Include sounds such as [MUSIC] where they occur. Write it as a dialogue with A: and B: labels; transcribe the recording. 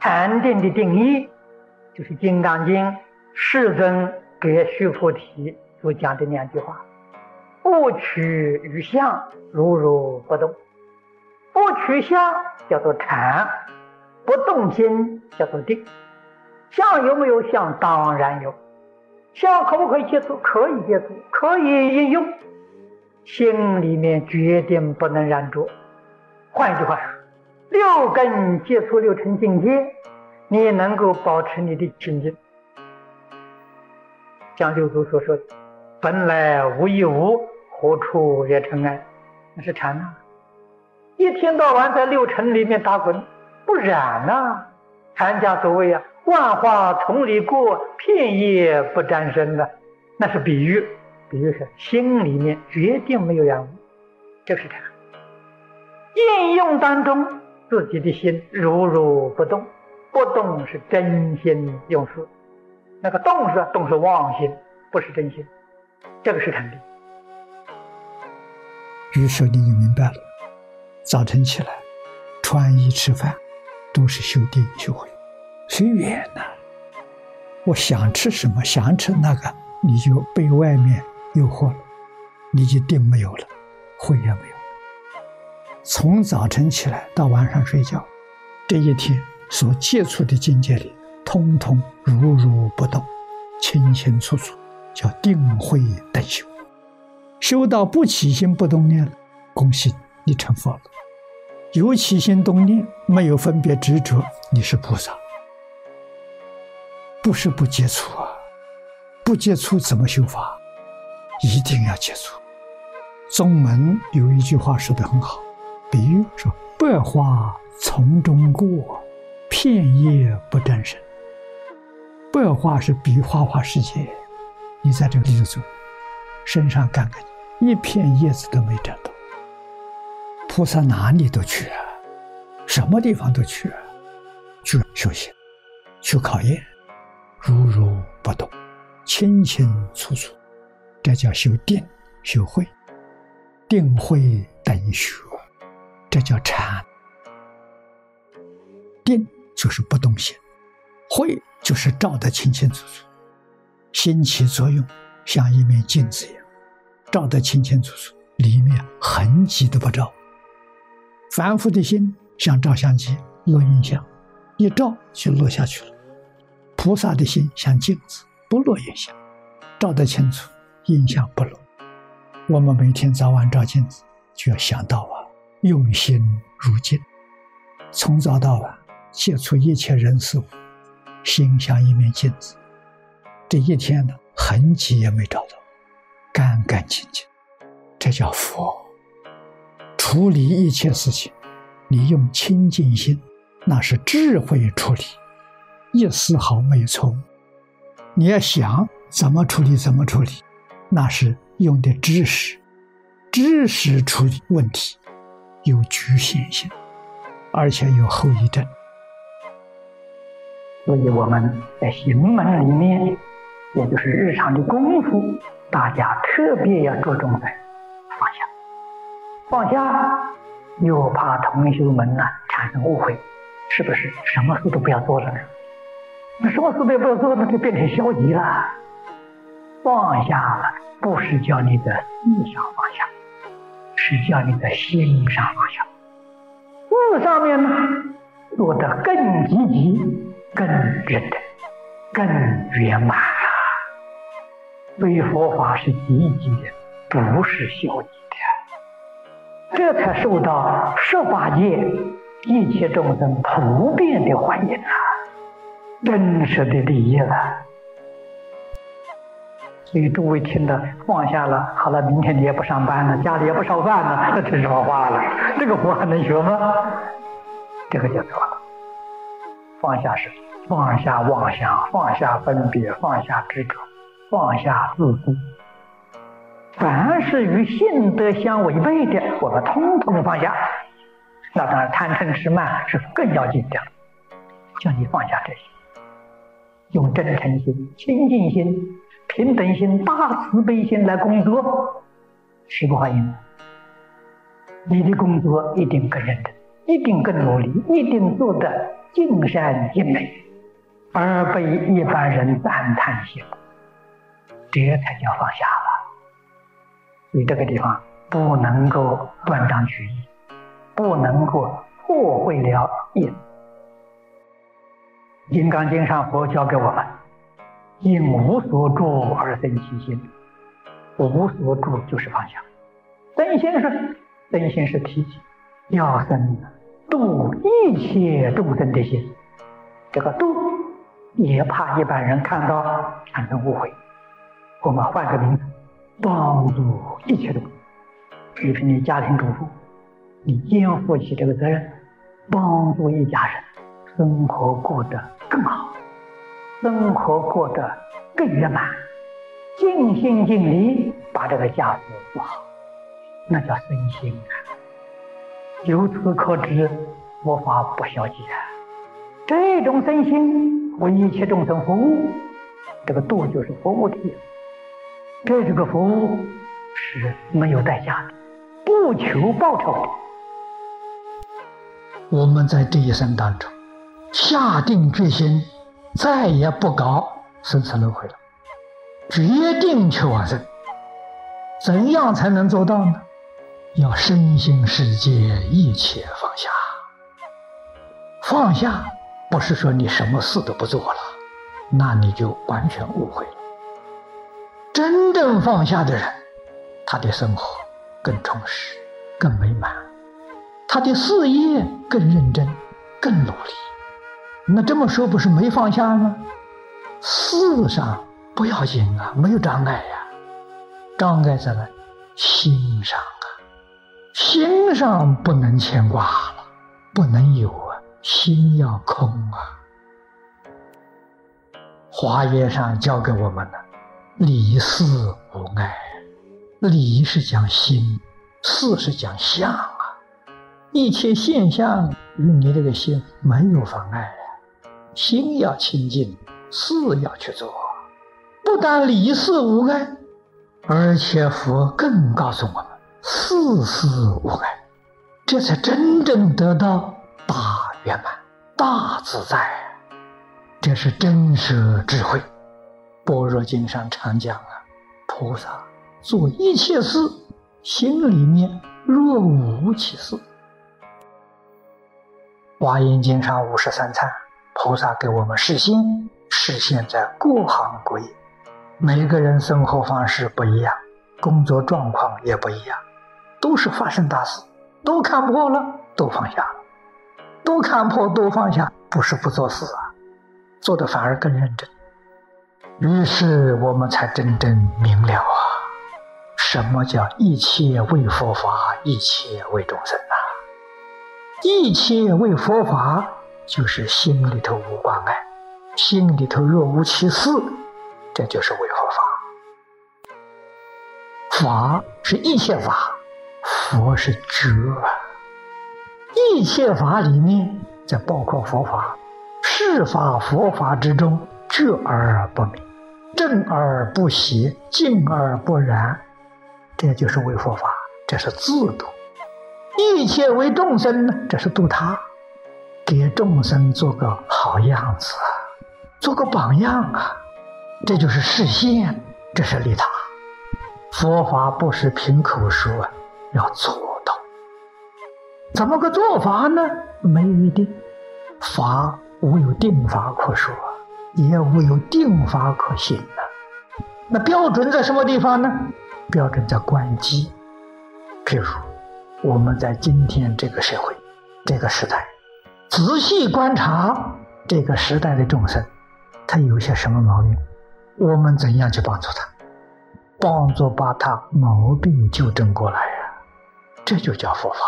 A: 禅定的定义，就是《金刚经》世尊给须菩提所讲的两句话：不取于相，如如不动；不取相叫做禅，不动心叫做定。相有没有相？当然有。相可不可以接触？可以接触，可以应用。心里面决定不能染着。换一句话说，六根接触六尘境界，你也能够保持你的清净。像六祖所说的：“本来无一物，何处惹尘埃？”那是禅呐。一天到晚在六尘里面打滚，不染呐。禅家所谓啊。万花丛里过，片叶不沾身的，那是比喻。比喻是心里面决定没有染污，这是禅。应用当中，自己的心如如不动，不动是真心用事，那个动是动是妄心，不是真心，这个是肯定。
B: 于是你就明白了，早晨起来穿衣吃饭，都是修定修慧。随缘呐，我想吃什么，想吃那个，你就被外面诱惑了，你就定没有了，慧也没有。从早晨起来到晚上睡觉，这一天所接触的境界里，通通如如不动，清清楚楚，叫定慧等修。修到不起心不动念，恭喜你成佛了。有起心动念，没有分别执着，你是菩萨。不是不接触啊，不接触怎么修法？一定要接触。宗门有一句话说的很好，比喻说：“百花丛中过，片叶不沾身。”百花是比花花世界，你在这个地方走，身上干干净，一片叶子都没沾到。菩萨哪里都去啊，什么地方都去啊，去修行，去考验。如如不动，清清楚楚，这叫修定修慧，定慧等学，这叫禅。定就是不动心，慧就是照得清清楚楚，心起作用像一面镜子一样，照得清清楚楚，里面痕迹都不照。凡夫的心像照相机，录影像，一照就落下去了。菩萨的心像镜子，不落影像，照得清楚，印象不落。我们每天早晚照镜子，就要想到啊，用心如镜，从早到晚接触一切人事物，心像一面镜子。这一天呢，痕迹也没找到，干干净净，这叫佛。处理一切事情，你用清净心，那是智慧处理。一丝毫没有错误。你要想怎么处理，怎么处理，那是用的知识，知识处理问题有局限性，而且有后遗症。
A: 所以我们在行门里面，也就是日常的功夫，大家特别要着重在放下。放下，又怕同修们呢产生误会，是不是什么事都不要做了呢？那什么事都不要做，那就变成消极了。放下了，不是叫你的思想放下，是叫你的心上放下。事上面呢，做得更积极、更认真、更圆满了。所以佛法是积极的，不是消极的。这才受到十八界一切众生普遍的欢迎啊！真实的利益了，所以诸位听的放下了，好了，明天你也不上班了，家里也不烧饭了，那 [LAUGHS] 这什么话了？这个活还能学吗？这个就错了。放下是放下妄想，放下分别，放下执着，放下自私。凡是与性德相违背的，我们通通放下。那当然，贪嗔痴慢是更要紧的，叫你放下这些。用真诚心、清净心、平等心、大慈悲心来工作，是不欢迎。你的工作一定更认真，一定更努力，一定做得尽善尽美，而被一般人赞叹羡慕，这才叫放下了。你这个地方不能够断章取义，不能够破坏了意思。《金刚经》上佛教给我们：因无所住而生其心，无所住就是放下。真心是真心是提起要生度一切众生的心，这个度也怕一般人看到产生误会。我们换个名字，帮助一切众生。比如你家庭主妇，你肩负起这个责任，帮助一家人生活过得更好，生活过得更圆满，尽心尽力把这个家事做好。那叫身心啊！由此可知，佛法不消极啊。这种身心为一切众生服务，这个度就是服务的意思。这这个服务是没有代价的，不求报酬的。
B: 我们在这一生当中下定决心，再也不搞生死轮回了，决定去往生。怎样才能做到呢？要身心世界一切放下，放下不是说你什么事都不做了，那你就完全误会了。真正放下的人，他的生活更充实、更美满，他的事业更认真、更努力。那这么说不是没放下吗？事上不要紧啊，没有障碍呀，障碍在了心上啊。心上不能牵挂了，不能有啊，心要空啊。华严上教给我们的理事无碍，理是讲心，事是讲相啊。一切现象与你这个心没有妨碍，心要清净，事要去做。不但理事无碍，而且佛更告诉我们。事事无碍，这才真正得到大圆满、大自在。这是真实智慧。般若经上常讲啊，菩萨做一切事，心里面若无其事。华严经上五十三参，菩萨给我们示现，示现在各行各业，每个人生活方式不一样，工作状况也不一样。都是发生大事，都看破了，都放下了，都看破，都放下，不是不做事啊，做的反而更认真。于是我们才真正明了啊，什么叫一切为佛法，一切为众生啊？一切为佛法，就是心里头无挂碍，心里头若无其事，这就是为佛法。法是一切法。佛是觉啊，一切法里面，在包括佛法，是法佛法之中，觉而不明，正而不邪，静而不染，这就是为佛法，这是自度。一切为众生呢，这是度他，给众生做个好样子，做个榜样啊，这就是实现，这是利他。佛法不是凭口说。要做到，怎么个做法呢？没有一定，法无有定法可说，也无有定法可行呢。那标准在什么地方呢？标准在关机。譬如我们在今天这个社会、这个时代，仔细观察这个时代的众生，他有些什么毛病？我们怎样去帮助他？帮助把他毛病纠正过来呀。这就叫佛法。